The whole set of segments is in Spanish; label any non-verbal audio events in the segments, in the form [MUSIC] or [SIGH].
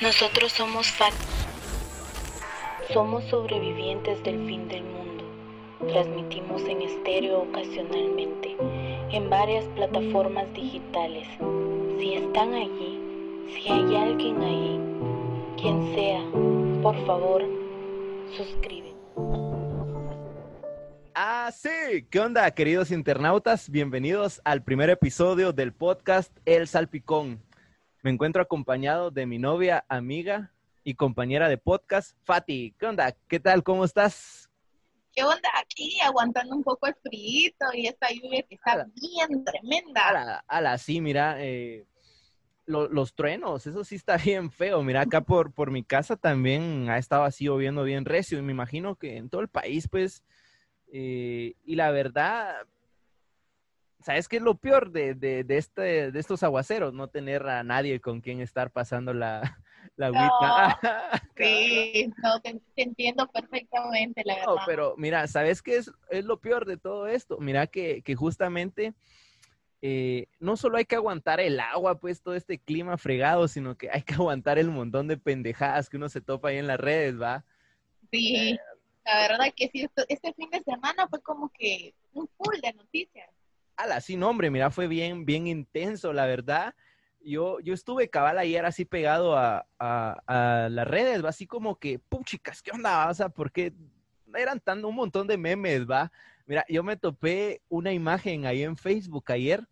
Nosotros somos FAT. Somos sobrevivientes del fin del mundo. Transmitimos en estéreo ocasionalmente, en varias plataformas digitales. Si están allí, si hay alguien ahí, quien sea, por favor, suscribe. Ah, sí. ¿Qué onda, queridos internautas? Bienvenidos al primer episodio del podcast El Salpicón. Me encuentro acompañado de mi novia, amiga y compañera de podcast, Fati. ¿Qué onda? ¿Qué tal? ¿Cómo estás? ¿Qué onda? Aquí aguantando un poco el frío y esta lluvia que está bien tremenda. Ala, ala, sí, mira, eh, los truenos, eso sí está [LAUGHS] bien feo. Mira, acá por, por mi casa también ha estado así lloviendo bien recio y me imagino que en todo el país, pues, eh, y la verdad, ¿sabes qué es lo peor de, de, de, este, de estos aguaceros? No tener a nadie con quien estar pasando la, [LAUGHS] la agüita. [LAUGHS] sí, no, te, entiendo perfectamente, la verdad. No, pero mira, ¿sabes qué es, es lo peor de todo esto? Mira que, que justamente eh, no solo hay que aguantar el agua, pues todo este clima fregado, sino que hay que [LAUGHS] aguantar el montón de pendejadas que uno se topa ahí en las redes, ¿va? Sí. Eh, la verdad que sí, este fin de semana fue como que un full de noticias. Ala, sí, no, hombre, mira, fue bien, bien intenso, la verdad. Yo, yo estuve cabal ayer así pegado a, a, las redes, ¿va? Así como que, chicas, ¿qué onda? O sea, porque eran tan un montón de memes, ¿va? Mira, yo me topé una imagen ahí en Facebook ayer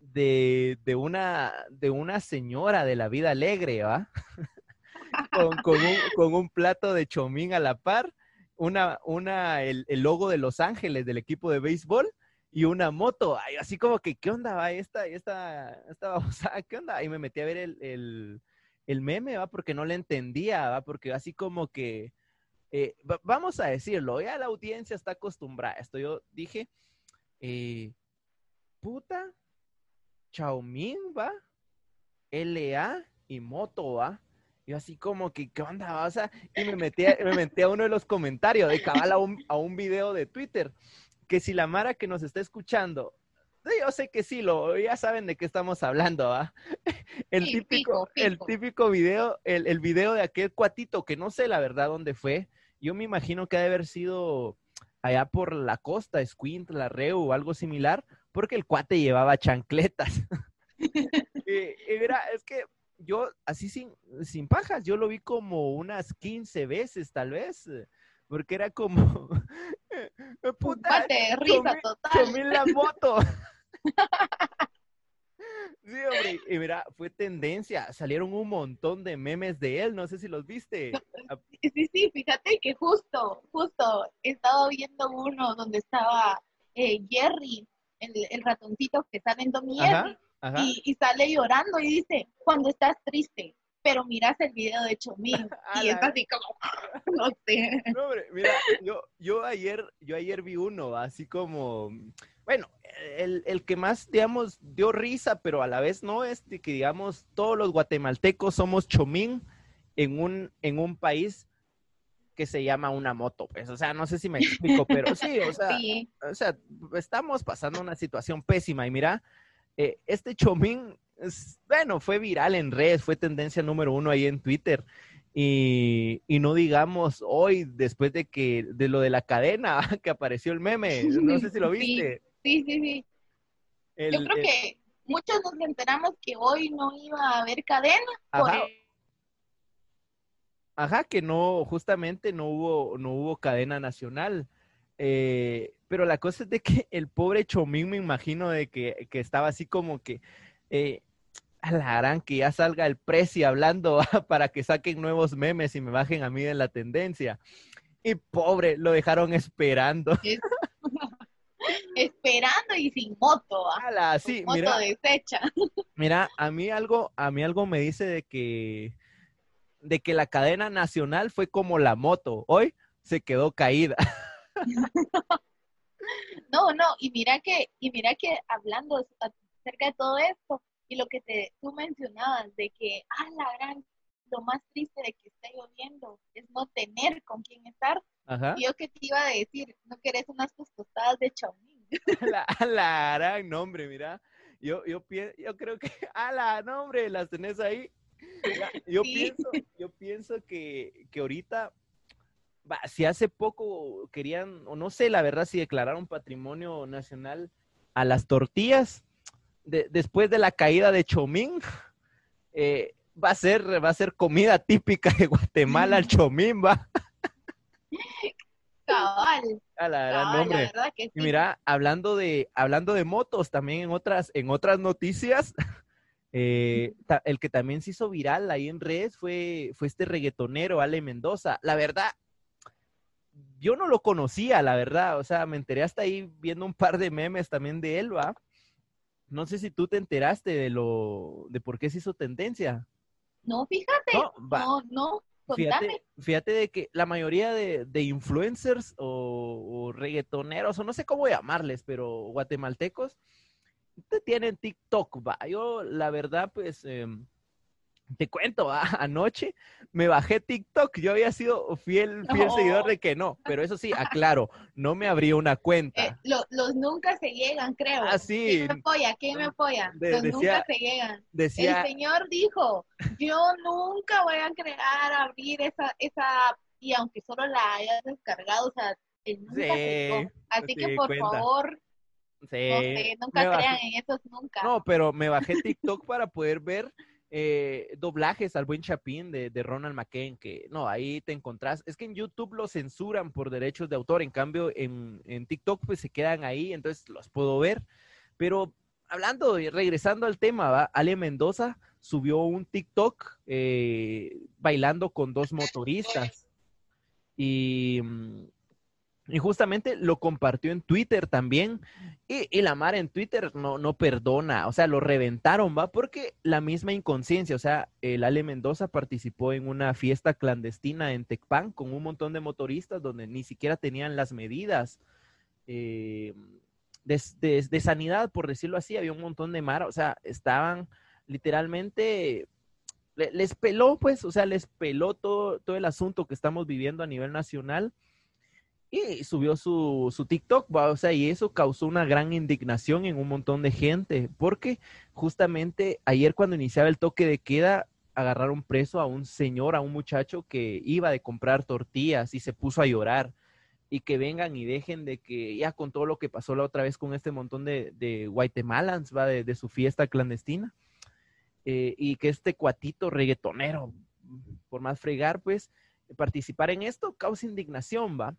de, de, una, de una señora de la vida alegre, ¿va? [LAUGHS] con, con, un, con un plato de chomín a la par una, una, el, el, logo de Los Ángeles del equipo de béisbol y una moto. así como que, ¿qué onda va esta, esta, esta [LAUGHS] babosada? ¿Qué onda? Y me metí a ver el, el, el, meme, va, porque no le entendía, va, porque así como que, eh, vamos a decirlo, ya la audiencia está acostumbrada a esto. Yo dije, eh, puta, Xiaomi, va, LA y moto, va. Y así como que, ¿qué onda? O sea, y me metí, a, me metí a uno de los comentarios de cabal a un, a un video de Twitter. Que si la Mara que nos está escuchando, yo sé que sí, lo, ya saben de qué estamos hablando, ¿ah? [LAUGHS] El típico, el típico video, el, el video de aquel cuatito, que no sé la verdad dónde fue. Yo me imagino que ha de haber sido allá por la costa, Squint, la Reu o algo similar, porque el cuate llevaba chancletas. [LAUGHS] [LAUGHS] y, y mira, es que yo así sin, sin pajas, yo lo vi como unas 15 veces tal vez, porque era como, [LAUGHS] puta, de risa total. la moto. [LAUGHS] Sí, hombre, y mira, fue tendencia, salieron un montón de memes de él, no sé si los viste. [LAUGHS] Sí, sí, fíjate que justo, justo, he estado viendo uno donde estaba eh, Jerry, el, el, ratoncito que sale en Jerry, y, sale llorando y dice, cuando estás triste, pero miras el video de Chomín [LAUGHS] y es así como, [LAUGHS] [LAUGHS] no sé. No, hombre, mira, yo, yo, ayer, yo ayer vi uno, así como, bueno, el, el, que más, digamos, dio risa, pero a la vez no, es de que, digamos, todos los guatemaltecos somos Chomín en un, en un país que se llama una moto, pues, o sea, no sé si me explico, pero sí, o sea, o sea, estamos pasando una situación pésima y mira, eh, este Chomín, bueno, fue viral en redes, fue tendencia número uno ahí en Twitter. Y, y, no digamos hoy, después de que, de lo de la cadena, [LAUGHS] que apareció el meme, no sé si lo [LAUGHS] viste. Sí, sí, sí. Yo creo que muchos nos enteramos que hoy no iba a haber cadena. Ajá. Ajá, que no, justamente no hubo, no hubo cadena nacional. Eh, pero la cosa es de que el pobre Chomín me imagino de que, que estaba así como que eh, a la gran que ya salga el precio hablando [LAUGHS] para que saquen nuevos memes y me bajen a mí en la tendencia. Y pobre, lo dejaron esperando. [LAUGHS] [LAUGHS] esperando y sin moto. ¿ah? sí, moto mira, deshecha. Mira, a mí algo, a mí algo me dice de que de que la cadena nacional fue como la moto. Hoy se quedó caída. no, no, y mira que, y mira que hablando acerca de todo esto, y lo que te, tú mencionabas de que, ah, la gran, lo más triste de que esté lloviendo es no tener con quién estar. Y yo que te iba a decir, no querés unas tostadas de chaumín. la, [LAUGHS] la gran nombre, mira. Yo, yo, yo creo que, [LAUGHS] a la nombre, las tenés ahí yo, pienso, yo pienso que, que ahorita, si hace poco querían, o no sé, la verdad, si declararon patrimonio nacional a las tortillas, después de la caída de Chomín, eh, va a ser, va a ser comida típica de Guatemala el [LAUGHS] chomín, va. Cabal. A la, Cabal, Y mira, hablando de, hablando de motos, también en otras, en otras noticias, [LAUGHS] eh, el que también se hizo viral ahí en redes fue, fue este reggaetonero, Ale Mendoza. La verdad, yo no lo conocía, la verdad. O sea, me enteré hasta ahí viendo un par de memes también de él, va. No sé si tú te enteraste de lo, de por qué se hizo tendencia. No, fíjate. No, no, Fíjate, fíjate, de que la mayoría de, influencers o, reggaetoneros, o no sé cómo llamarles, pero guatemaltecos, tienen TikTok, va. Yo, la verdad, pues, em, te cuento, [LAUGHS] anoche me bajé TikTok. Yo había sido fiel, fiel seguidor de que no, pero eso sí, aclaro, no me abrí una cuenta. Eh, los nunca se llegan, creo. Ah, sí. ¿Quién me apoya? ¿Quién me apoya? los nunca se llegan. El señor dijo, yo nunca voy a crear, abrir esa, esa, y aunque solo la hayas descargado, o sea, nunca se Así que por favor, Sí. nunca crean en esos nunca. No, pero me bajé TikTok para poder ver eh, doblajes al buen Chapín de, Ronald McCain, que no, ahí te encontrás. Es que en YouTube lo censuran por derechos de autor, en cambio en, TikTok pues se quedan ahí, entonces los puedo ver. Pero hablando y regresando al tema. Ale Mendoza subió un TikTok eh, bailando con dos motoristas. Y mm, y justamente lo compartió en Twitter también. Y, la Mara en Twitter no, no perdona, o sea, lo reventaron, ¿va? Porque la misma inconsciencia, o sea, el Ale Mendoza participó en una fiesta clandestina en Tecpan con un montón de motoristas donde ni siquiera tenían las medidas eh, de, sanidad, por decirlo así, había un montón de Mara, o sea, estaban literalmente les peló, pues, o sea, les peló todo, todo el asunto que estamos viviendo a nivel nacional y subió su, su TikTok, o sea, y eso causó una gran indignación en un montón de gente, porque justamente ayer cuando iniciaba el toque de queda, agarraron preso a un señor, a un muchacho que iba de comprar tortillas y se puso a llorar. Y que vengan y dejen de que ya con todo lo que pasó la otra vez con este montón de, de guatemalans, va, de, su fiesta clandestina, eh, y que este cuatito reggaetonero, por más fregar, pues, participar en esto causa indignación, va.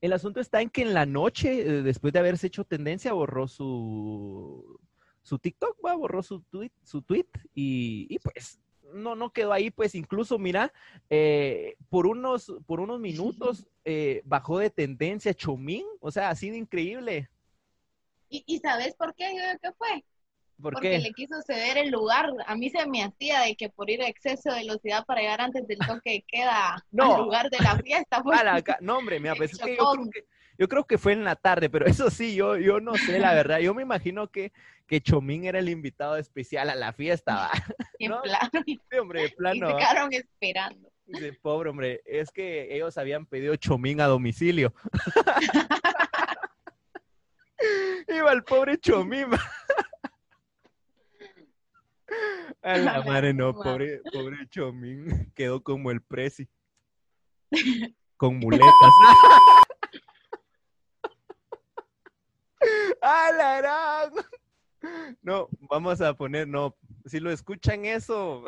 El asunto está en que en la noche, eh, después de haberse hecho tendencia, borró su, su TikTok, ¿va? borró su tweet, su tweet y, pues no, no quedó ahí, pues incluso, mira, eh, por, unos, por unos minutos eh, bajó de tendencia Chomín, o sea, ha sido increíble. ¿Y, ¿Y sabes por qué? ¿Qué fue? Porque le quiso ceder el lugar. A mí se me hacía de que por ir a exceso de velocidad para llegar antes del toque queda [LAUGHS] no. al lugar de la fiesta. [LAUGHS] Pues. no, hombre, mira, [LAUGHS] pues que yo, creo que fue en la tarde, pero eso sí, yo, yo no sé, la verdad. Yo me imagino que, que Chomín era el invitado especial a la fiesta. En plano. Sí, hombre, en plano. Y se quedaron esperando. pobre hombre, es que ellos habían pedido Chomín a domicilio. Iba el pobre Chomín. [LAUGHS] A la madre, no, pobre, pobre Chomín. [LAUGHS] Quedó como el presi. [LAUGHS] Con muletas. ¡A la No, vamos a poner, no. Si lo escuchan eso,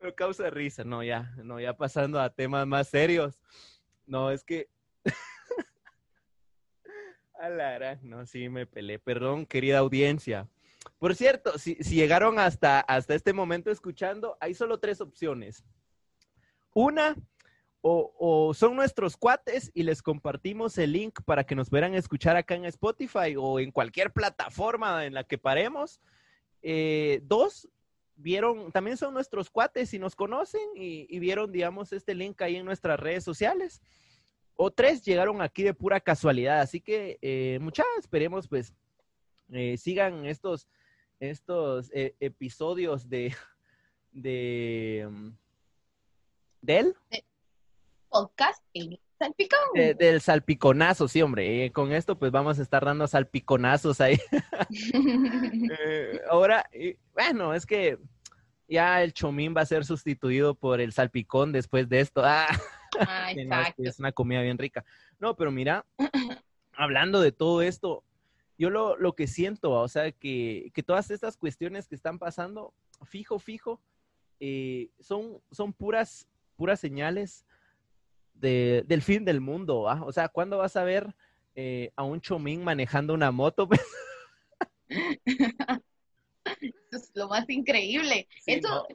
me causa risa. No, ya, no, ya pasando a temas más serios. No, es que. a la no, sí me pelé. Perdón, querida audiencia. Por cierto, si, llegaron hasta, hasta este momento escuchando, hay solo tres opciones. Una, o, son nuestros cuates y les compartimos el link para que nos puedan escuchar acá en Spotify o en cualquier plataforma en la que paremos. Eh, dos, vieron, también son nuestros cuates y nos conocen y, vieron, digamos, este link ahí en nuestras redes sociales. O tres, llegaron aquí de pura casualidad. Así que, eh, muchas, esperemos pues eh, sigan estos, estos eh, episodios de, [LAUGHS] de, mm, del podcast salpicón. del salpiconazo, sí, hombre. Eh, con esto, pues vamos a estar dando salpiconazos ahí. [LAUGHS] [LAUGHS] ahora, bueno, es que ya el chomín va a ser sustituido por el salpicón después de esto. Ah, ah exacto. es una comida bien rica. No, pero mira, [CLEARS THROAT] hablando de todo esto, yo lo, lo que siento, o sea, que, que, todas estas cuestiones que están pasando, fijo, fijo, eh, son, son puras, puras señales de, del fin del mundo. ¿ah? O sea, ¿cuándo vas a ver eh, a un chomín manejando una moto? [LAUGHS] [LAUGHS] es lo más increíble. Eso,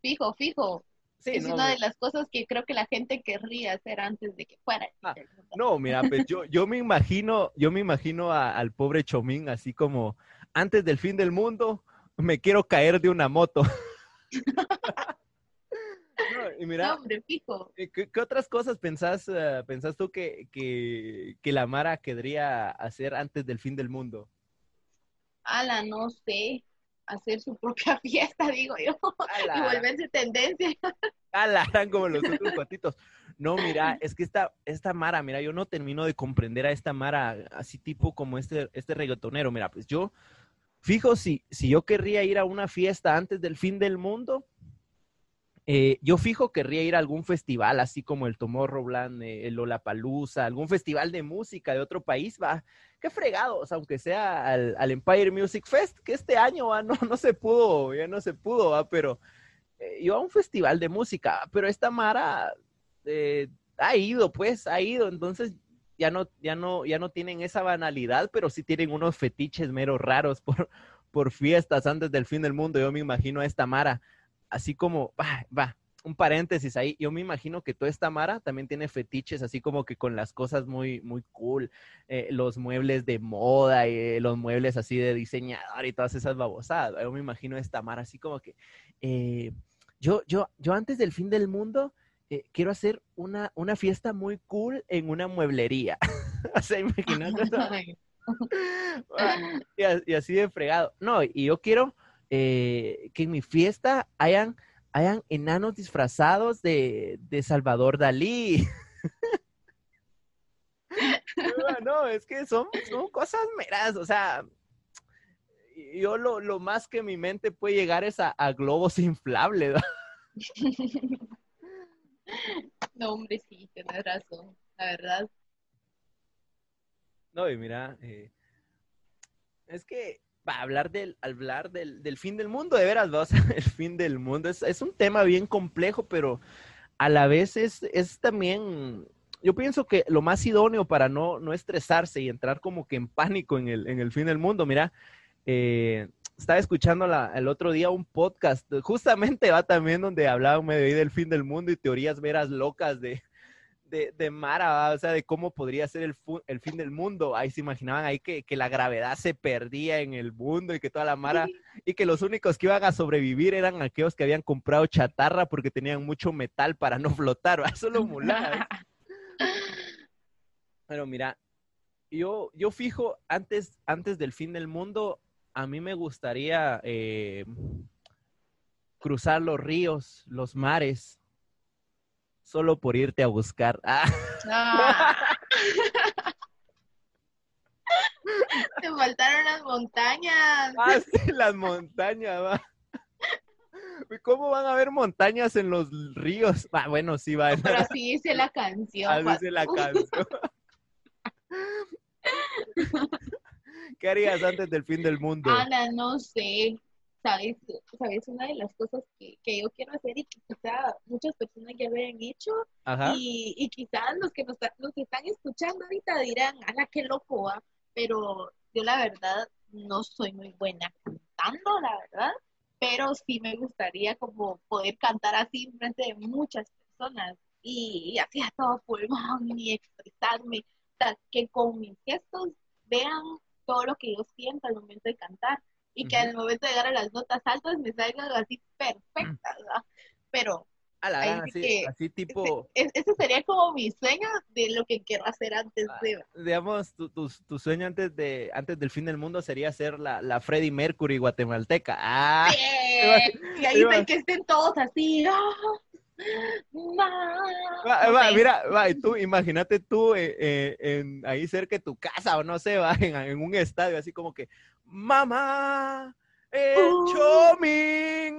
fijo, fijo. Es una de las cosas que creo que la gente querría hacer antes de que fuera. Ah, no, mira, pues yo, yo me imagino, yo me imagino al pobre Chomín así como antes del fin del mundo, me quiero caer de una moto. [LAUGHS] y mira, hombre, fijo. ¿qué, otras cosas pensás, eh, pensás tú que, que, la Mara querría hacer antes del fin del mundo? ala, no sé, hacer su propia [LAUGHS] fiesta, digo yo, y volverse tendencia. Ala, eran como los otros cuatitos. No, mira, es que esta, esta Mara, mira, yo no termino de comprender a esta Mara así tipo como este, este reggaetonero. Mira, pues yo, fijo, si, si yo querría ir a una fiesta antes del fin del mundo, eh, yo fijo querría ir a algún festival, así como el Tomorrowland, eh, el Lollapalooza, algún festival de música de otro país, va. Qué fregados, aunque sea al, Empire Music Fest, que este año [LAUGHS] no, no se pudo, ya no se pudo, ¿va? pero eh, yo a un festival de música, pero esta Mara ha ido, pues, ha ido, entonces ya no, ya no, ya no tienen esa banalidad, pero sí tienen unos fetiches meros raros por, [LAUGHS] por fiestas antes del fin del mundo. Yo me imagino a esta Mara así como, va, va, un paréntesis ahí, yo me imagino que toda esta Mara también tiene fetiches, así como que con las cosas muy, muy cool, eh, los muebles de moda, y eh, los muebles así de diseñador y todas esas babosadas. Yo me imagino esta Mara así como que, eh, yo, yo, yo antes del fin del mundo quiero hacer una, una fiesta muy cool en una mueblería. [LAUGHS] o sea, imagínate. [LAUGHS] [LAUGHS] y, y así de fregado. No, y yo quiero eh, que en mi fiesta hayan, hayan enanos disfrazados de, Salvador Dalí. [LAUGHS] no, es que son, son cosas meras, o sea, yo lo, más que mi mente puede llegar es a, globos [LAUGHS] inflables. [LAUGHS] No, hombre, sí, tienes razón, la verdad. No, y mira, eh, es que hablar del, hablar del, del, fin del mundo, de veras, ¿va? [LAUGHS] el fin del mundo es, es, un tema bien complejo, pero a la vez es, es, también, yo pienso que lo más idóneo para no, no estresarse y entrar como que en pánico en el, en el fin del mundo, mira, eh, estaba escuchando la, el otro día un podcast, justamente va también donde hablaba medio del fin del mundo y teorías veras locas de, de, de Mara, o sea, de cómo podría ser el, el, fin del mundo. Ahí se imaginaban ahí que, que, la gravedad se perdía en el mundo y que toda la Mara, y que los únicos que iban a sobrevivir eran aquellos que habían comprado chatarra porque tenían mucho metal para no flotar, eso lo mulá. Pero mira, yo, yo fijo, antes, antes del fin del mundo, a mí me gustaría eh, cruzar los ríos, los mares, solo por irte a buscar. Ah. [LAUGHS] Te faltaron las montañas. Ah, sí, las montañas, va. ¿Cómo van a haber montañas en los ríos? Ah, bueno, sí va. pero así dice la canción. Así dice la canción. [LAUGHS] ¿Qué harías antes del fin del mundo? Ana, no sé. ¿Sabes? ¿Sabes? Una de las cosas que, que yo quiero hacer y que quizá muchas personas ya habían hecho y, y quizás los que nos, los que están escuchando ahorita dirán, Ana, qué loco, pero yo la verdad no soy muy buena cantando, la verdad, pero sí me gustaría como poder cantar así frente de muchas personas y, así a todo pulmón y expresarme, que con mis gestos vean todo lo que yo siento al momento de cantar y que al momento de llegar a las notas altas me salgan así perfectas, ¿verdad? Pero así, tipo... Ese, sería como mi sueño de lo que quiero hacer antes ah, de... Digamos, tu, tu, sueño antes de antes del fin del mundo sería ser la, la Freddie Mercury guatemalteca. ¡Ah! y ahí que estén todos así. ¡ah! mira, va, tú, imagínate tú eh, eh, en, ahí cerca de tu casa o no sé, va, en, un estadio así como que, mamá, ¡El uh. Chomín!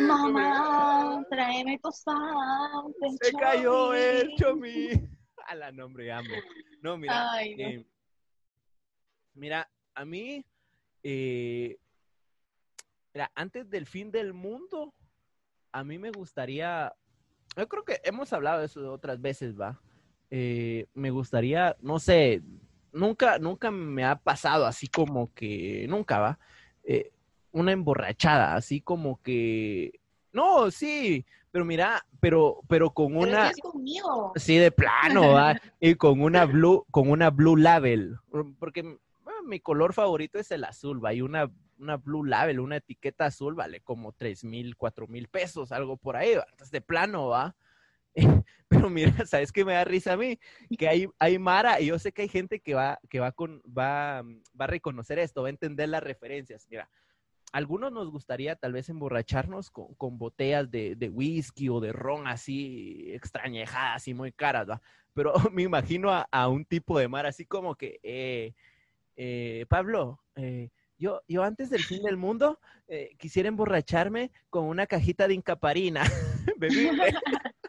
Mamá, tráeme tu Se cayó el Chomín. [LAUGHS] A la nombre, amo. No, mira. Eh, mira, a mí, eh, mira, antes del fin del mundo, a mí me gustaría, yo creo que hemos hablado de eso otras veces, ¿va? Eh, me gustaría, no sé, nunca, nunca me ha pasado así como que, nunca va, eh, una emborrachada, así como que, no, sí, pero mira, pero, pero con una, sí, de plano, va, [LAUGHS] y con una blue, con una blue label, porque mi color favorito es el azul, va, y una, una blue label, una etiqueta azul vale como tres mil, cuatro mil pesos, algo por ahí, va, entonces de plano, va, [LAUGHS] Pero mira, ¿sabes qué me da risa a mí? Que hay, hay Mara y yo sé que hay gente que va, que va, con, va, va a reconocer esto, va a entender las referencias. Mira, algunos nos gustaría tal vez emborracharnos con, con botellas de, de, whisky o de ron así extrañejadas y muy caras, ¿va? Pero [LAUGHS] me imagino a, a, un tipo de mar así como que, eh, eh, Pablo, eh, yo, yo antes del fin del mundo quisiera emborracharme con una cajita de incaparina. [LAUGHS]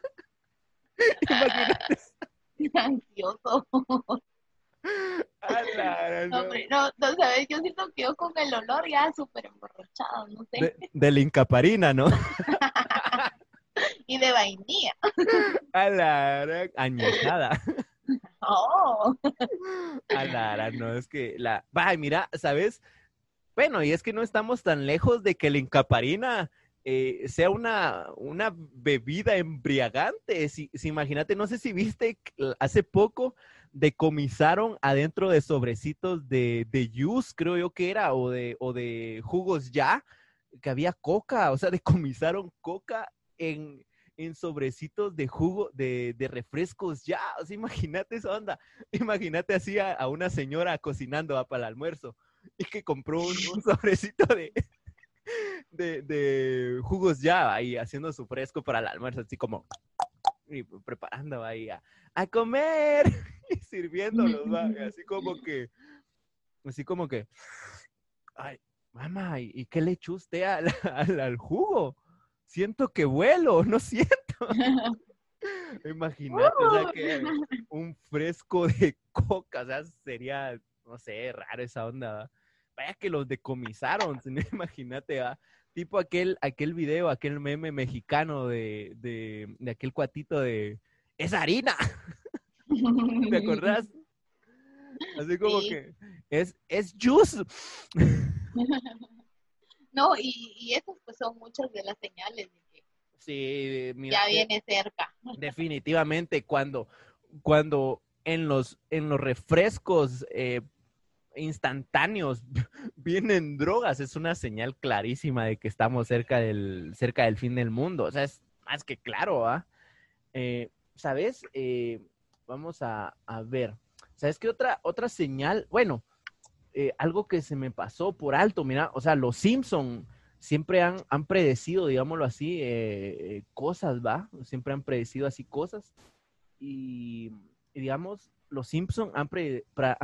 [LAUGHS] Imagínate. Ansioso. no. no, sabes, yo siento que yo con el olor ya súper emborrachado, no sé. De, la incaparina, ¿no? [LAUGHS] y de vainilla. A la añejada. [LAUGHS] Oh. A la no, es que la. Va, mira, ¿sabes? Bueno, y es que no estamos tan lejos de que la incaparina eh, sea una, una bebida embriagante. Si, imagínate, no sé si viste, hace poco decomisaron adentro de sobrecitos de, de juice, creo yo que era, o de, o de jugos ya, que había coca, o sea, [LAUGHS] decomisaron coca en, en sobrecitos de jugo, de, de refrescos ya. O sea, imagínate esa onda. [LAUGHS] Imagínate así a, una señora cocinando para el almuerzo y que compró un sobrecito de, [LAUGHS] de, jugos ya ahí haciendo su fresco para el almuerzo, así como y preparando ahí a, comer [LAUGHS] y sirviéndolos, así como que, así como que, ay, mamá, ¿y, qué le echó usted [LAUGHS] al, jugo? Siento que vuelo, no siento. Imagínate, que un fresco de coca, o sea, sería, no sé, raro esa onda vaya que los decomisaron, [LAUGHS] imagínate, tipo aquel, aquel video, aquel meme mexicano de, de, de aquel cuatito de ¡Es harina! [LAUGHS] ¿Te acordás? Así como que es, es juice. [LAUGHS] no, y, y esas pues son muchas de las señales de que sí, ya viene cerca. Definitivamente, cuando, cuando en los, en los refrescos eh, instantáneos [LAUGHS] vienen drogas, es una señal clarísima de que estamos cerca del, cerca del fin del mundo. O sea, es más que claro, ¿ah? Eh, ¿Sabes? Eh, vamos a, ver. ¿Sabes qué otra, otra señal? Bueno, eh, algo que se me pasó por alto, mira, o sea, los Simpson siempre han, han predecido, digámoslo así, cosas, ¿va? Siempre han predecido así cosas. y digamos, los Simpsons han,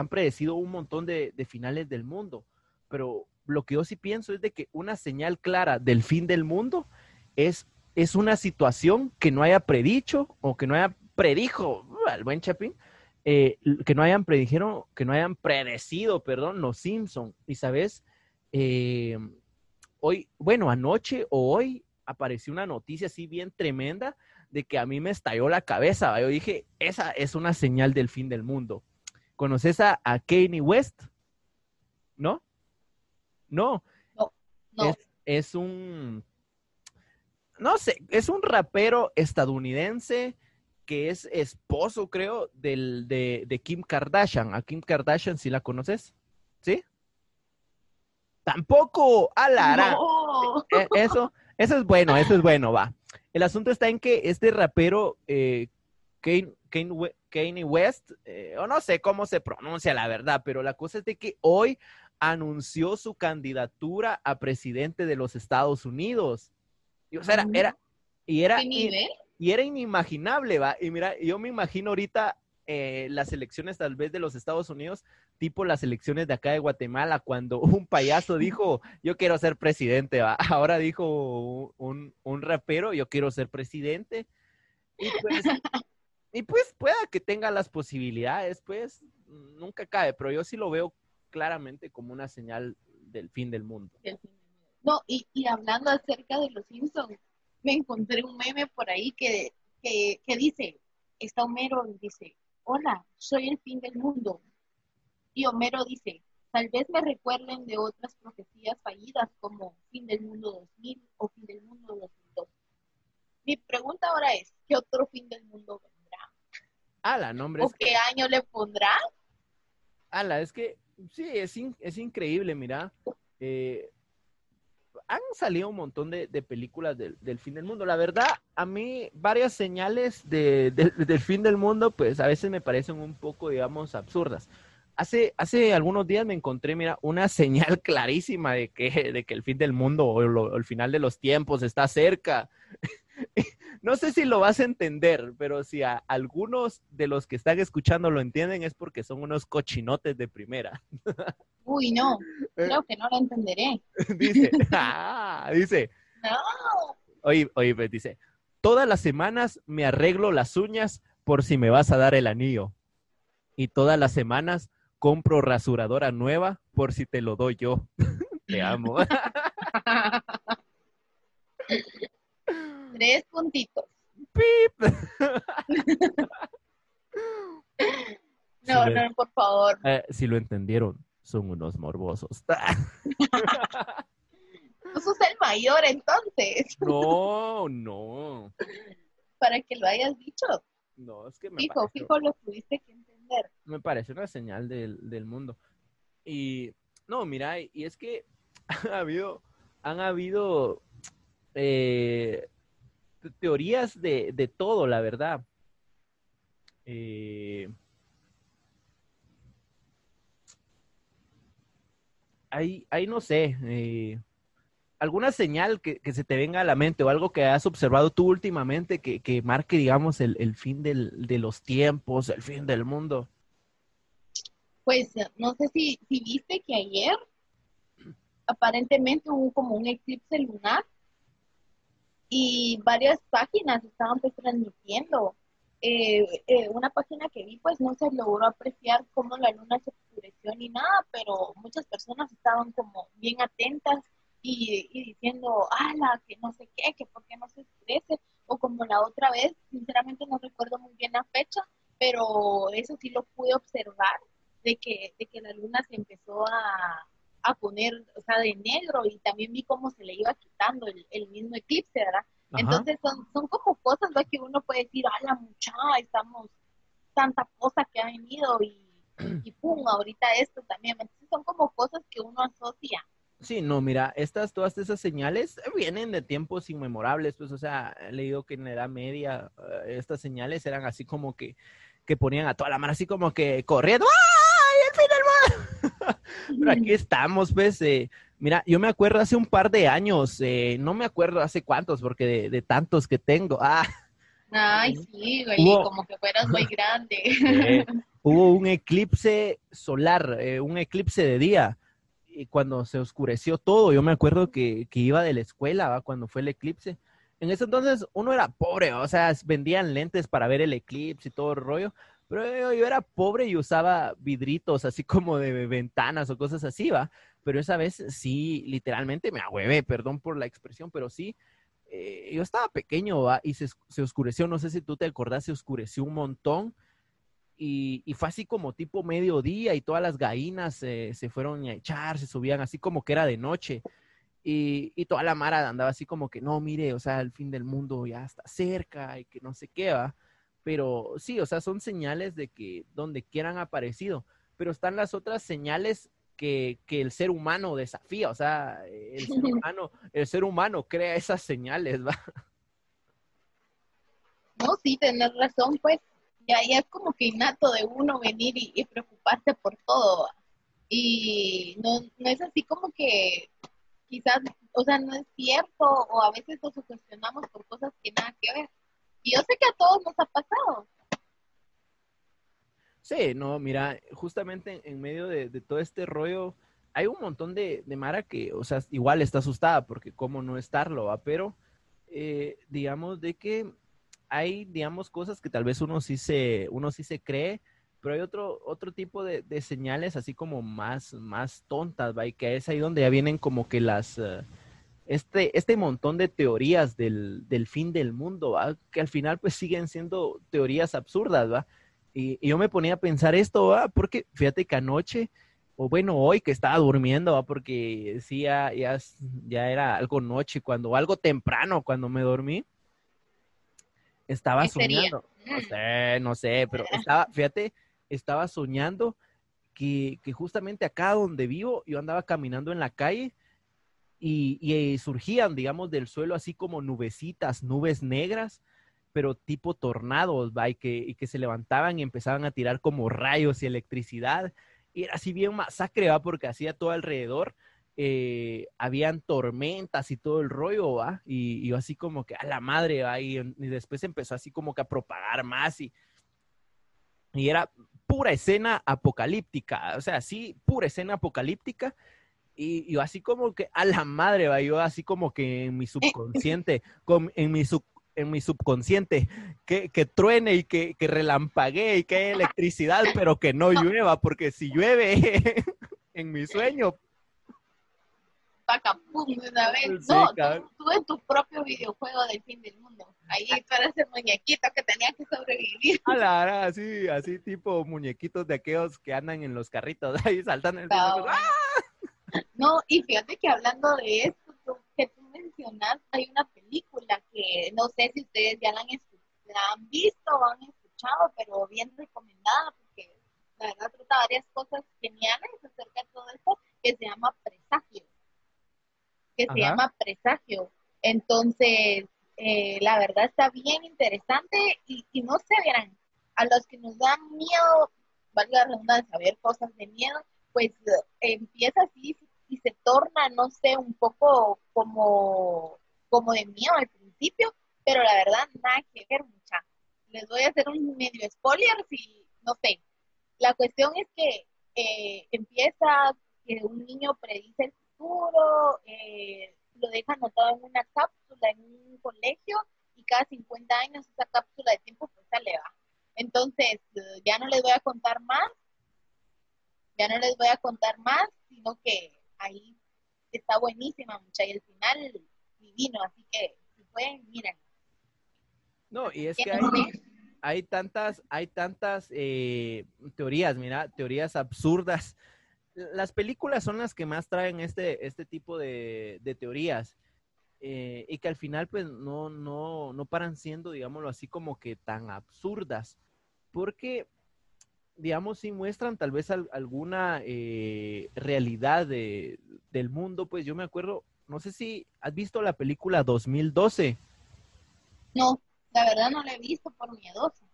predecido un montón de, finales del mundo, pero lo que yo sí pienso es de que una señal clara del fin del mundo es, es una situación que no haya predicho o que no haya predijo al buen Chapín, eh, que no hayan predijeron, que no hayan predecido, perdón, los Simpsons. Y sabes, eh, hoy, bueno, anoche o hoy apareció una noticia así bien tremenda de que a mí me estalló la cabeza. Yo dije, esa es una señal del fin del mundo. ¿Conoces a, Kanye West? ¿No? No. No. Es, un, no sé, es un rapero estadounidense que es esposo, creo, del, de, Kim Kardashian. A Kim Kardashian, ¿sí la conoces? ¿Sí? Tampoco, alara. No. E, eso, eso es bueno, eso es bueno, va. El asunto está en que este rapero, eh, Kanye, West, eh, o no sé cómo se pronuncia la verdad, pero la cosa es de que hoy anunció su candidatura a presidente de los Estados Unidos. Y, o sea, era, y era, y, era inimaginable, va. Y mira, yo me imagino ahorita eh, las elecciones tal vez de los Estados Unidos, tipo las elecciones de acá de Guatemala, cuando [LAUGHS] un payaso dijo, yo quiero ser presidente, [LAUGHS] ahora dijo un, un, rapero, yo quiero ser presidente. Y pues, [LAUGHS] y pues pueda que tenga las posibilidades, pues nunca cae, pero yo sí lo veo claramente como una señal del fin del mundo. No, y, y hablando acerca de los Simpsons, me encontré un meme por ahí que, que, que dice, está Homero y dice, hola, soy el fin del mundo. Y Homero dice, tal vez me recuerden de otras profecías fallidas como fin del mundo 2000 o fin del mundo 2002. Mi pregunta ahora es, ¿qué otro fin del mundo vendrá? Ala, nombre. ¿O qué año le pondrá? Ala, es que sí, es, es increíble, mira. Eh, han salido un montón de, películas del, fin del mundo. La verdad, a mí varias señales del fin del mundo, pues a veces me parecen un poco, digamos, absurdas. Hace, hace algunos días me encontré, mira, una [LAUGHS] señal clarísima de que, de que el fin del mundo o el final de los tiempos está cerca. [LAUGHS] no sé si lo vas a entender, pero si a algunos de los que están escuchando lo entienden es porque son unos cochinotes de primera. [LAUGHS] Uy, no, creo que no lo entenderé. [LAUGHS] dice, ah, dice. No. Oye, oye, pues, dice, todas las semanas me arreglo las uñas por si me vas a dar el anillo. Y todas las semanas compro rasuradora nueva por si te lo doy yo. [LAUGHS] te amo. [LAUGHS] Tres puntitos. ¡Pip! no, no, por favor. Eh, si lo entendieron, son unos morbosos. [LAUGHS] Tú sos el mayor entonces. No, [LAUGHS] no. Para que lo hayas dicho. No, es que me Fijo, fijo, lo tuviste que entender. Me parece una señal del, del mundo. Y, no, mira, y es que [LAUGHS] ha habido, han habido eh, teorías de, de todo, la verdad. Eh, hay, hay, no sé, eh, alguna señal que, se te venga a la mente o algo que has observado tú últimamente que, que marque, digamos, el, el fin del, de los tiempos, el fin del mundo. Pues no sé si, si viste que ayer aparentemente hubo como un eclipse lunar y varias páginas estaban pues transmitiendo. Eh, eh, una página que vi pues no se logró apreciar cómo la luna se oscureció ni nada, pero muchas personas estaban como bien atentas y, diciendo, ala, que no sé qué, que por qué no se oscurece, o como la otra vez, sinceramente no recuerdo muy bien la fecha, pero eso sí lo pude observar, de que, de que la luna se empezó a, a poner, o sea, de negro y también vi cómo se le iba quitando el, mismo eclipse, ¿verdad? Entonces son, son como cosas ¿verdad? que uno puede decir, a la muchacha, estamos tanta cosa que ha venido y, [CLEARS THROAT] y pum, ahorita esto también. Entonces son como cosas que uno asocia. Sí, no, mira, estas, todas esas señales vienen de tiempos inmemorables, pues, o sea, he leído que en la Edad Media eh, estas señales eran así como que, que ponían a toda la mano así como que corriendo, ¡ay, el fin del mundo! [LAUGHS] Pero aquí [LAUGHS] estamos, pues. Eh, mira, yo me acuerdo hace un par de años, eh, no me acuerdo hace cuántos, porque de, tantos que tengo. [LAUGHS] Ah. Ay, sí, güey, como que fueras muy [LAUGHS] grande. Eh, [LAUGHS] hubo un eclipse solar, un eclipse de día. Y cuando se oscureció todo, yo me acuerdo que, iba de la escuela, cuando fue el eclipse. En ese entonces uno era pobre, o sea, vendían lentes para ver el eclipse y todo el rollo. Pero yo, era pobre y usaba vidritos así como de ventanas o cosas así, ¿va? Pero esa vez sí, literalmente me ahuevé, perdón por la expresión, pero sí, eh, yo estaba pequeño, ¿va? Y se, oscureció, no sé si tú te acordás, se oscureció un montón. Y, fue así como tipo mediodía y todas las gallinas se fueron a echar, se subían así como que era de noche. Y, y, toda la mara andaba así como que, no, mire, o sea, el fin del mundo ya está cerca y que no sé qué va pero sí, o sea, son señales de que donde quieran aparecido, pero están las otras señales que, que, el ser humano desafía, o sea, el ser [LAUGHS] humano, el ser humano crea esas señales, ¿va? No, sí, tenés razón, pues, ya, ya es como que innato de uno venir y, preocuparse por todo, y no, no es así como que quizás, o sea, no es cierto, o a veces nos cuestionamos por cosas que nada que ver. Y yo sé que a todos nos ha pasado. Sí, no, mira, justamente en, medio de, todo este rollo, hay un montón de, Mara que, o sea, igual está asustada, porque cómo no estarlo, ¿va? Pero, eh, digamos, de que hay, digamos, cosas que tal vez uno sí se, uno sí se cree, pero hay otro, otro tipo de, señales así como más, más tontas, ¿va? Y que es ahí donde ya vienen como que las, eh, este, este montón de teorías del, fin del mundo, ¿va? Que al final pues siguen siendo teorías absurdas, ¿va? Y, yo me ponía a pensar esto, ¿va? Porque fíjate que anoche, o bueno, hoy que estaba durmiendo, ¿va? Porque sí, ya, ya, era algo noche, cuando, algo temprano cuando me dormí, estaba soñando. No sé, no sé, pero [LAUGHS] estaba, fíjate, estaba soñando que, justamente acá donde vivo, yo andaba caminando en la calle y, y, surgían, digamos, del suelo así como nubecitas, nubes negras, pero tipo tornados, ¿va? Y que, y que se levantaban y empezaban a tirar como rayos y electricidad. Y era así bien masacre, ¿va? Porque hacía todo alrededor. Eh, habían tormentas y todo el rollo, ¿va? Y, yo así como que a la madre, ¿va? Y, y, después empezó así como que a propagar más y, y era pura escena apocalíptica, o sea, sí, pura escena apocalíptica. Y yo así como que a la madre, va, yo así como que en mi [LAUGHS] subconsciente, en mi en mi subconsciente, que, que truene y que, que relampaguee y que haya electricidad, [LAUGHS] pero que no llueva, porque si llueve [LAUGHS] en mi sueño, pum, de una vez. no, tú, en tu propio videojuego del fin del mundo. Ahí tú eres el muñequito que tenía que sobrevivir. Ah, así, así tipo muñequitos de aquellos que andan en los carritos [LAUGHS] ahí saltando en el no. ¡Ah! no, y fíjate que hablando de esto mencionas, hay una película que no sé si ustedes ya la han, la han visto o han escuchado, pero bien recomendada porque la verdad trata varias cosas geniales acerca de todo esto que se llama Presagio que se llama Presagio. Entonces, eh, la verdad está bien interesante y, no se verán, a los que nos dan miedo, valga la redundancia, ver cosas de miedo, pues empieza así y se torna, no sé, un poco como, como de miedo al principio, pero la verdad nada que ver mucha. Les voy a hacer un medio spoiler si, no sé, la cuestión es que eh, empieza que un niño predice el futuro, eh, lo deja anotado en una cápsula en un colegio y cada 50 años esa cápsula de tiempo pues se le va. Entonces, eh, ya no les voy a contar más, ya no les voy a contar más, sino que ahí está buenísima, mucha, y el final divino, así que si pueden, miren. No, y es que hay, hay tantas, hay tantas eh, teorías, mira, teorías absurdas las películas son las que más traen este, este tipo de, teorías. Eh, y que al final pues no, no, no paran siendo, digámoslo así, como que tan absurdas, porque, digamos, si muestran tal vez alguna eh, realidad de, del mundo, pues yo me acuerdo, no sé si has visto la película 2012. No, la verdad no la he visto por miedoso.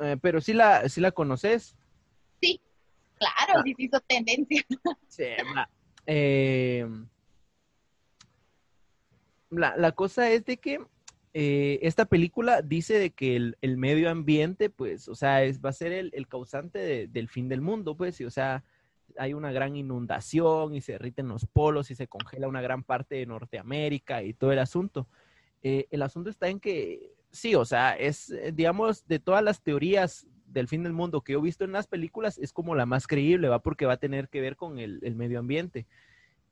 Eh, pero sí la, sí la conoces. Sí. Claro, sí se hizo tendencia. [LAUGHS] Sí, eh, la, cosa es de que eh, esta película dice de que el, medio ambiente, pues, o sea, es, va a ser el, causante del fin del mundo, pues, y, o sea, hay una gran inundación y se derriten los polos y se congela una gran parte de Norteamérica y todo el asunto. Eh, el asunto está en que, sí, o sea, es, digamos, de todas las teorías del fin del mundo que he visto en las películas es como la más creíble, va porque va a tener que ver con el, medio ambiente.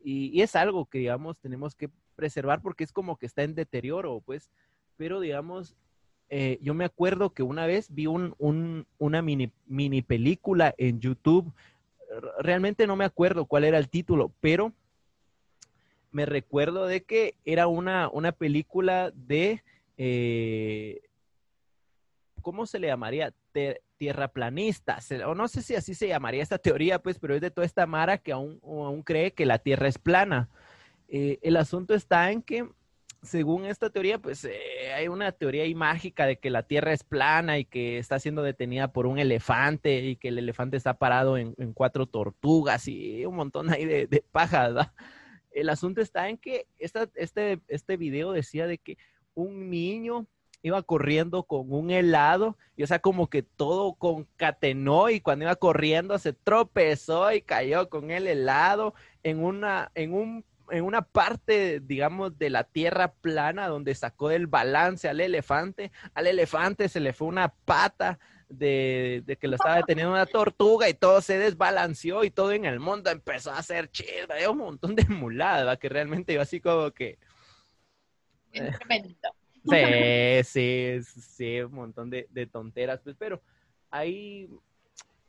Y, es algo que, digamos, tenemos que preservar porque es como que está en deterioro, pues. Pero, digamos, eh, yo me acuerdo que una vez vi un, una mini, mini película en YouTube. Realmente no me acuerdo cuál era el título, pero me recuerdo de que era una, una película de, eh, ¿cómo se le llamaría? tierraplanistas, o no sé si así se llamaría esta teoría, pues, pero es de toda esta mara que aún, aún cree que la Tierra es plana. Eh, el asunto está en que, según esta teoría, pues eh, hay una teoría mágica de que la Tierra es plana y que está siendo detenida por un elefante y que el elefante está parado en, cuatro tortugas y un montón ahí de, de paja. El asunto está en que esta, este, este video decía de que un niño iba corriendo con un helado y o sea como que todo concatenó y cuando iba corriendo se tropezó y cayó con el helado en una en un en una parte, digamos, de la tierra plana donde sacó del balance al elefante. Al elefante se le fue una pata de, que lo estaba deteniendo una tortuga y todo se desbalanceó y todo en el mundo empezó a hacer chisme. Hay un montón de muladas que realmente iba así como que... Sí, sí, sí, un montón de, tonteras, pues, pero hay,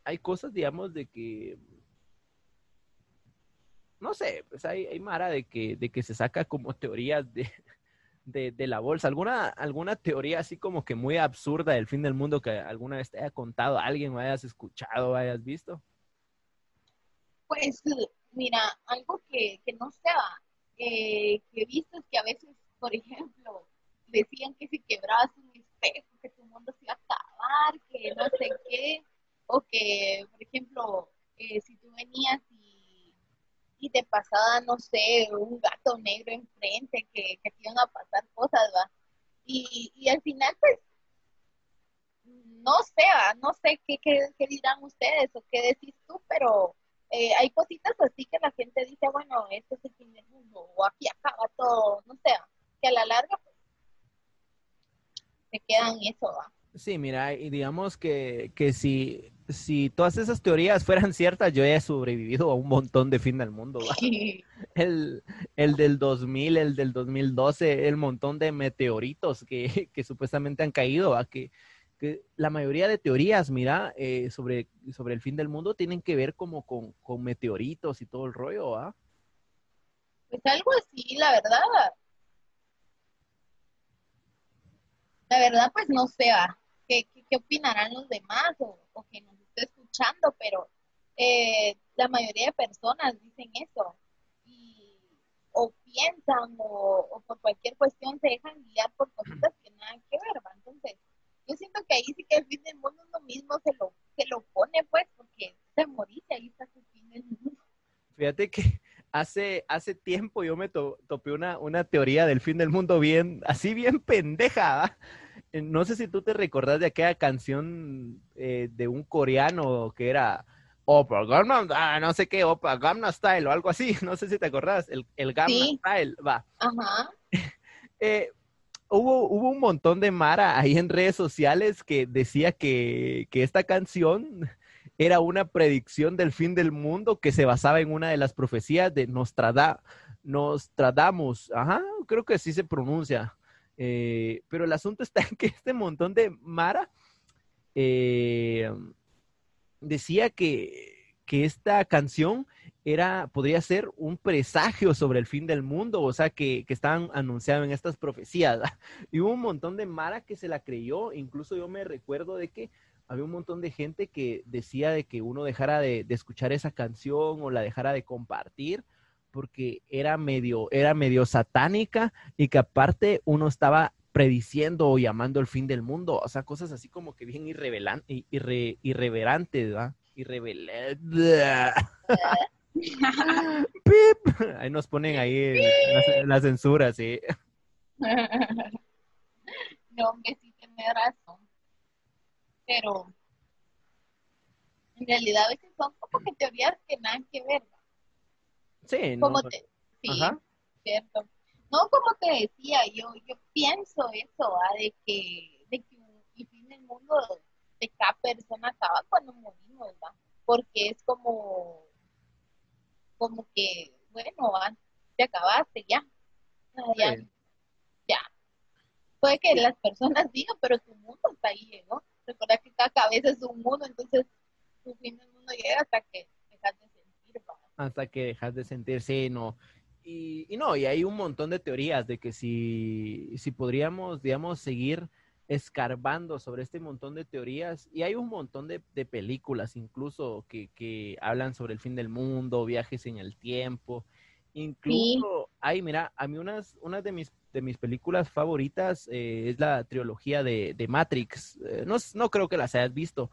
hay cosas, digamos, de que, no sé, pues hay, hay Mara de que, de que se saca como [LAUGHS] teorías de, de, la bolsa. ¿Alguna, ¿Alguna teoría así como que muy absurda del fin del mundo que alguna vez te haya contado alguien o hayas escuchado o hayas visto? Pues mira, algo que, que no sea, eh, que he visto es que a veces, por ejemplo, decían que si quebrabas un espejo, que tu mundo se iba a acabar, que no sé qué, o que, por ejemplo, eh, si tú venías y te pasaba, no sé, un gato negro enfrente, que, que iban a pasar cosas, ¿va? Y, y al final, pues, no sé, no sé qué, qué, dirán ustedes o qué decís tú, pero eh, hay cositas así que la gente dice, bueno, esto es el fin del mundo, o aquí acaba todo, no sé, que a la larga se quedan eso, ¿va? Sí, mira, y digamos que, que si, si todas esas teorías fueran [LAUGHS] ciertas, yo he sobrevivido a un montón de fin del mundo. ¿va? El, el, del 2000, el del 2012, el montón de meteoritos que, [LAUGHS] que supuestamente han caído, ¿va? Que, que la mayoría de teorías, mira, eh, sobre, sobre el fin del mundo tienen que ver como con, con meteoritos y todo el rollo, ¿va? Pues algo así, la verdad. La verdad, pues no sé qué, qué, opinarán los demás o, o, que nos pero eh, la mayoría de personas dicen eso. Y, o piensan o, por cualquier cuestión se dejan guiar por cosas que nada que ver. Entonces, yo siento que ahí sí que el fin del mundo uno mismo se lo, se lo pone, pues, porque se morís ahí está su fin del mundo. Fíjate que hace, hace tiempo yo me topé una, una teoría del fin del mundo bien, así bien pendeja. No sé si tú te recordás de aquella canción eh, de un coreano que era Opa Gangnam, ah, no sé qué, Opa Gangnam Style o algo así. [LAUGHS] No sé si te acordás, el, el Gangnam Style, va. Ajá. [LAUGHS] Eh, hubo, hubo un montón de Mara ahí en redes sociales que decía que, que esta canción [LAUGHS] era una predicción del fin del mundo que se basaba en una de las profecías de Nostrada, Nostradamus. Ajá, creo que sí se pronuncia. Eh, pero el asunto está en que este montón de Mara eh, decía que, que, esta canción era, podría ser un presagio sobre el fin del mundo, o sea, que, que estaban anunciados en estas profecías. Y hubo un montón de Mara que se la creyó, incluso yo me recuerdo de que había un montón de gente que decía de que uno dejara de, escuchar esa canción o la dejara de compartir porque era medio, era medio satánica y que aparte uno estaba prediciendo o llamando el fin del mundo, o sea, cosas así como que bien irrevelantes, irre, irreverantes, ¿verdad? [LAUGHS] ahí nos ponen ahí la, censura, sí. [LAUGHS] No, que sí tiene razón pero en realidad a veces son como que teorías que nada que ver. Sí, no. Te, sí, cierto. No, como te decía, yo, yo pienso eso, de que, de que el fin del mundo de cada persona acaba cuando morimos, ¿verdad? Porque es como, como que, bueno, te acabaste ya. Ya, ya. Puede que las personas digan, pero tu mundo está ahí, ¿no? Recuerda que cada cabeza es un mundo, entonces tu fin del mundo llega hasta que dejas de sentir. Hasta que dejas de sentir, sí, no. Y, no, y hay un montón de teorías de que si, si podríamos, digamos, seguir escarbando sobre este montón de teorías y hay un montón de, películas incluso que, que, hablan sobre el fin del mundo, viajes en el tiempo, incluso hay, mira, a mí unas, unas de mis de mis películas favoritas eh, es la trilogía de, Matrix. Eh, no, no, creo que las hayas visto,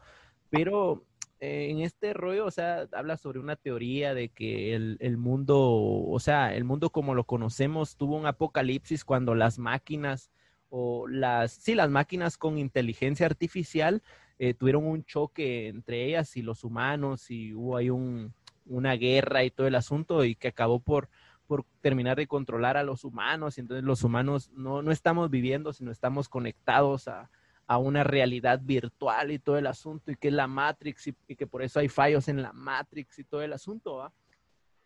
pero eh, en este rollo, o sea, habla sobre una teoría de que el, el, mundo, o sea, el mundo como lo conocemos tuvo un apocalipsis cuando las máquinas o, las, sí, las máquinas con inteligencia artificial eh, tuvieron un choque entre ellas y los humanos y hubo ahí un, una guerra y todo el asunto y que acabó por, por terminar de controlar a los humanos. Y entonces los humanos no, no estamos viviendo, sino estamos conectados a, a una realidad virtual y todo el asunto, y que es la Matrix, y, que por eso hay fallos en la Matrix y todo el asunto, ¿va?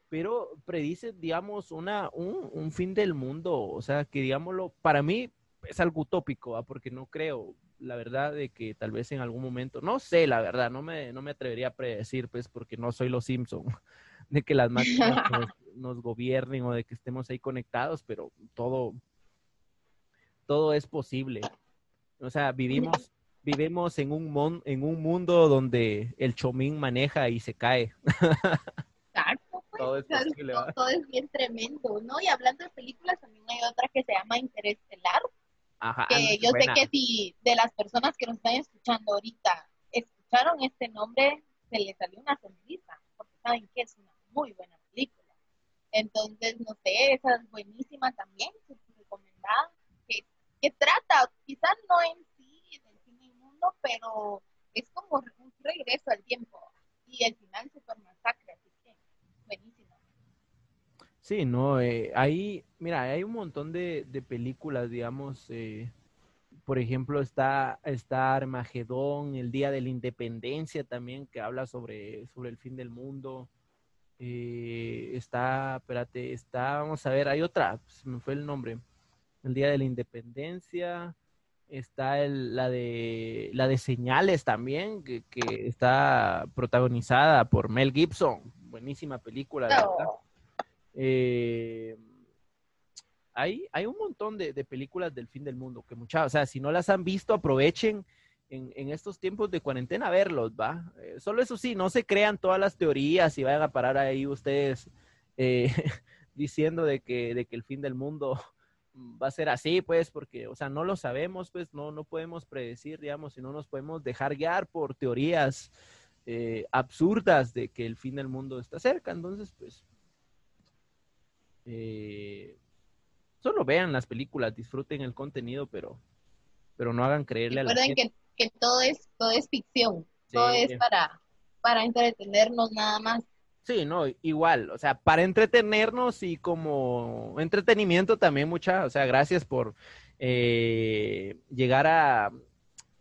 Pero predice, digamos, una, un, un fin del mundo, o sea, que digámoslo, para mí es algo utópico, ¿va? Porque no creo, la verdad, de que tal vez en algún momento, no sé, la verdad, no me, no me atrevería a predecir, pues, porque no soy los Simpson, [LAUGHS] de que las máquinas [LAUGHS] nos, nos gobiernen o de que estemos ahí conectados, pero todo, todo es posible. O sea, vivimos, vivimos en un, en un mundo donde el chomín maneja y se cae. [LAUGHS] Exacto, pues, todo, es todo, es bien tremendo, ¿no? Y hablando de películas, también hay otra que se llama Interestelar. Ajá, que yo sé que si de las personas que nos están escuchando ahorita escucharon este nombre, se les salió una sonrisa, porque saben que es una muy buena película. Entonces, no sé, esa es buenísima también, recomendada que trata, quizás no en sí del fin del mundo, pero es como un regreso al tiempo y el final super masacre, así que buenísimo. Sí, no, eh, ahí, mira, hay un montón de, películas, digamos, eh, por ejemplo, está, está Armagedón, el Día de la Independencia también, que habla sobre, sobre el fin del mundo. Eh, está, espérate, está, vamos a ver, hay otra, se me fue el nombre el Día de la Independencia, está la de la de Señales también, que, está protagonizada por Mel Gibson, buenísima película. Eh, hay, hay un montón de, películas del fin del mundo que muchas, o sea, si no las han visto, aprovechen en, estos tiempos de cuarentena a verlos, ¿va? Eh, solo eso sí, no se crean todas las teorías y vayan a parar ahí ustedes eh, [LAUGHS] diciendo de que, de que el fin del mundo va a ser así, pues, porque, o sea, no lo sabemos, pues, no, no podemos predecir, digamos, y no nos podemos dejar guiar por teorías eh, absurdas de que el fin del mundo está cerca. Entonces, pues, eh, solo vean las películas, disfruten el contenido, pero, pero no hagan creerle a la gente. Que, que todo es, todo es ficción, todo es para, para entretenernos nada más. Sí, no, igual, o sea, para entretenernos y como entretenimiento también mucha, o sea, gracias por eh, llegar a,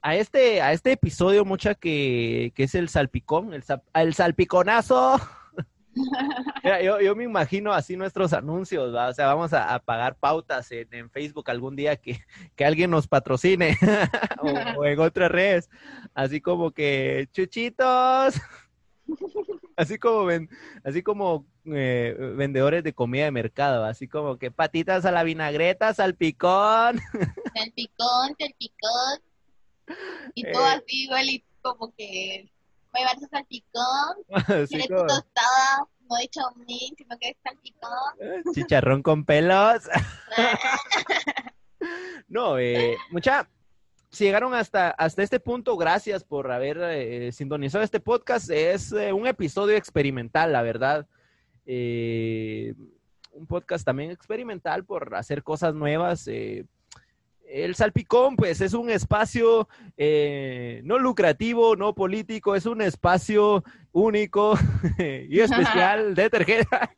a este, a este episodio, mucha que, que es el salpicón, el, el salpiconazo. [LAUGHS] yo, yo, me imagino así nuestros anuncios, ¿va? o sea, vamos a, pagar pautas en, Facebook algún día que, que alguien nos patrocine [LAUGHS] o, o, en otras redes, así como que chuchitos. Así como ven, así como eh, vendedores de comida de mercado, así como que patitas a la vinagreta, salpicón. [LAUGHS] Salpicón, salpicón. Y todo eh. así igual y como que va a salpicón. [LAUGHS] Como... tostada, no de chaumín, sino que es salpicón. Chicharrón con pelos. [LAUGHS] no, eh, mucha si llegaron hasta, hasta este punto, gracias por haber eh, sintonizado este podcast. Es eh, un episodio experimental, la verdad. Eh, un podcast también experimental por hacer cosas nuevas. el Salpicón, pues, es un espacio no lucrativo, no político, es un espacio único [LAUGHS] y especial [LAUGHS] de tarjeta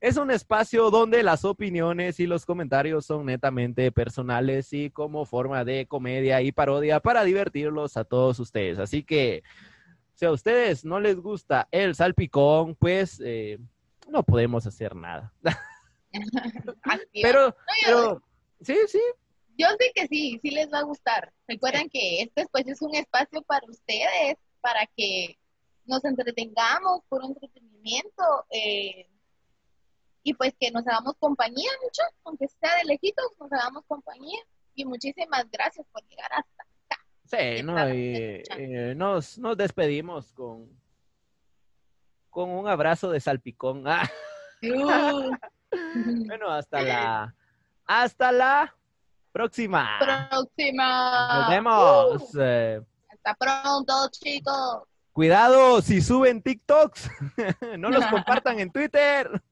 es un espacio donde las opiniones y los comentarios son netamente personales y como forma de comedia y parodia para divertirlos a todos ustedes. Así que si a ustedes no les gusta el salpicón, pues eh, no podemos hacer nada. pero, pero, sí, sí. Yo sé que sí, sí les va a gustar. Recuerden que este pues es un espacio para ustedes, para que nos entretengamos por entretenimiento. Eh, y pues que nos hagamos compañía mucho, aunque sea de lejitos, nos hagamos compañía y muchísimas gracias por llegar hasta acá. Sí, no, y, eh, nos, nos despedimos con, con un abrazo de salpicón. [LAUGHS] Ah. Uh. bueno, hasta la hasta la próxima. Próxima. Nos vemos. Uh. Eh. Hasta pronto, chicos. Cuidado si suben TikToks. [LAUGHS] no los [LAUGHS] compartan en Twitter.